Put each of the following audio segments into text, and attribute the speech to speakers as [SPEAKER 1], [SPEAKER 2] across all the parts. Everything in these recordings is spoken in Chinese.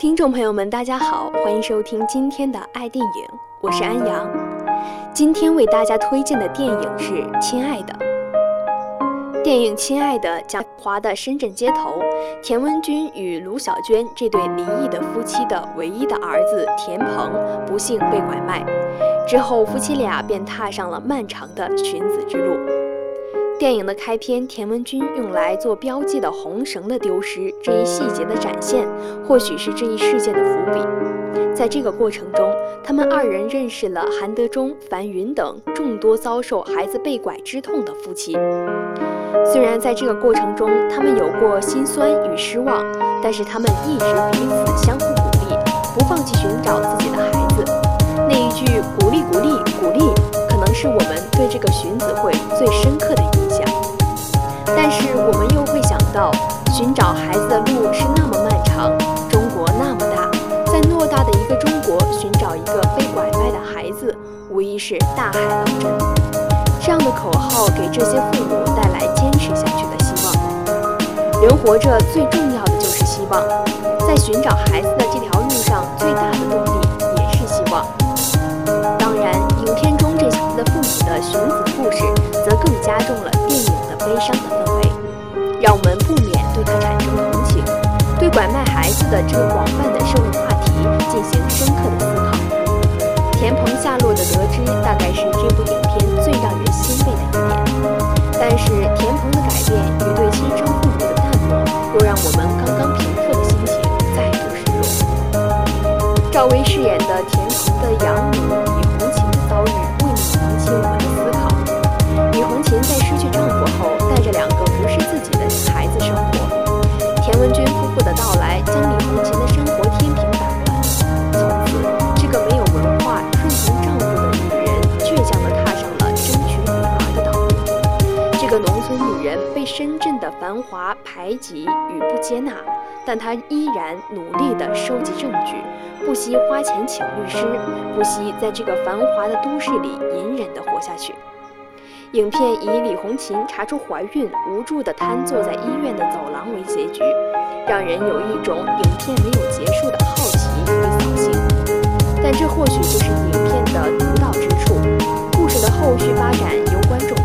[SPEAKER 1] 听众朋友们，大家好，欢迎收听今天的爱电影，我是安阳。今天为大家推荐的电影是《亲爱的》。电影《亲爱的》讲华的深圳街头，田文军与卢小娟这对离异的夫妻的唯一的儿子田鹏不幸被拐卖，之后夫妻俩便踏上了漫长的寻子之路。电影的开篇，田文军用来做标记的红绳的丢失这一细节的展现，或许是这一事件的伏笔。在这个过程中，他们二人认识了韩德忠、樊云等众多遭受孩子被拐之痛的夫妻。虽然在这个过程中，他们有过心酸与失望，但是他们一直彼此相互鼓励，不放弃寻找自己的孩子。那一句“鼓励，鼓励，鼓励”，可能是我们对这个寻子会最深刻的印象。是大海捞针。这样的口号给这些父母带来坚持下去的希望。人活着最重要的就是希望，在寻找孩子的这条路上，最大的动力也是希望。当然，影片中这些的父母的寻子故事，则更加重了电影的悲伤的氛围，让我们不免对他产生同情，对拐卖孩子的这个广泛的社会话题进行深刻的思考。田鹏下落的得知，大概是这部影片最让人欣慰的一点。但是田鹏的改变与对亲生父母的淡漠，又让我们刚刚平复的心情再度失落。赵薇饰演的田鹏的养母一个农村女人被深圳的繁华排挤与不接纳，但她依然努力地收集证据，不惜花钱请律师，不惜在这个繁华的都市里隐忍地活下去。影片以李红琴查出怀孕、无助地瘫坐在医院的走廊为结局，让人有一种影片没有结束的好奇与扫兴。但这或许就是影片的独到之处。故事的后续发展由观众，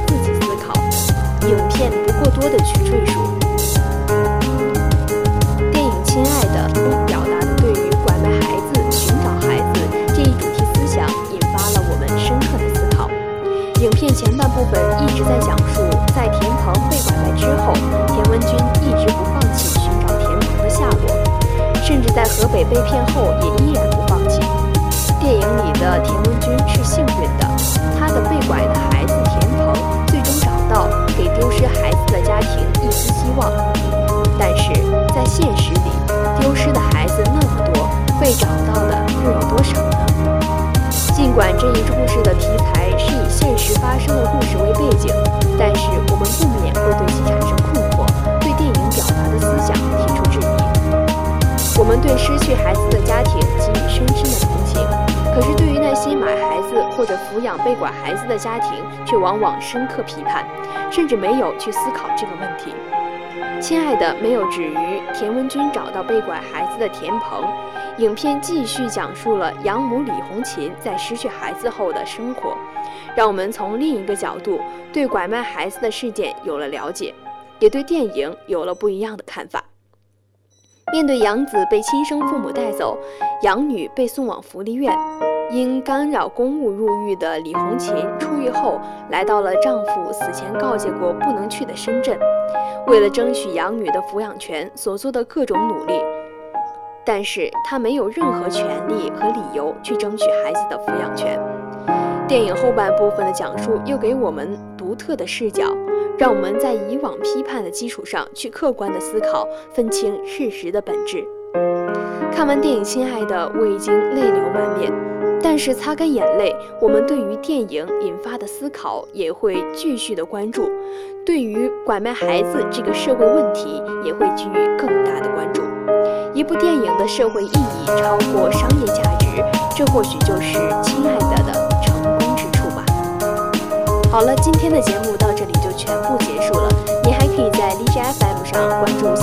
[SPEAKER 1] 影片不过多的去赘述。电影《亲爱的》表达的对于拐卖孩子、寻找孩子这一主题思想，引发了我们深刻的思考。影片前半部分一直在讲述，在田鹏被拐卖之后，田文军一直不放弃寻找田鹏的下落，甚至在河北被骗后也依然不放弃。电影里的田望。但是在现实里，丢失的孩子那么多，被找到的又有多少呢？尽管这一故事的题材是以现实发生的故事为背景，但是我们不免会对其产生困惑，对电影表达的思想提出质疑。我们对失去孩子的家庭给予深深的同情，可是对于那些买孩子或者抚养被拐孩子的家庭，却往往深刻批判，甚至没有去思考这个问题。亲爱的，没有止于田文军找到被拐孩子的田鹏。影片继续讲述了养母李红琴在失去孩子后的生活，让我们从另一个角度对拐卖孩子的事件有了了解，也对电影有了不一样的看法。面对养子被亲生父母带走，养女被送往福利院，因干扰公务入狱的李红琴出狱后，来到了丈夫死前告诫过不能去的深圳，为了争取养女的抚养权所做的各种努力。但是她没有任何权利和理由去争取孩子的抚养权。电影后半部分的讲述又给我们独特的视角，让我们在以往批判的基础上去客观的思考，分清事实的本质。看完电影《亲爱的》，我已经泪流满面。但是擦干眼泪，我们对于电影引发的思考也会继续的关注，对于拐卖孩子这个社会问题也会给予更大的关注。一部电影的社会意义超过商业价值，这或许就是《亲爱的》的成功之处吧。好了，今天的节目到这里就全部结束了。你还可以在荔枝 FM 上关注。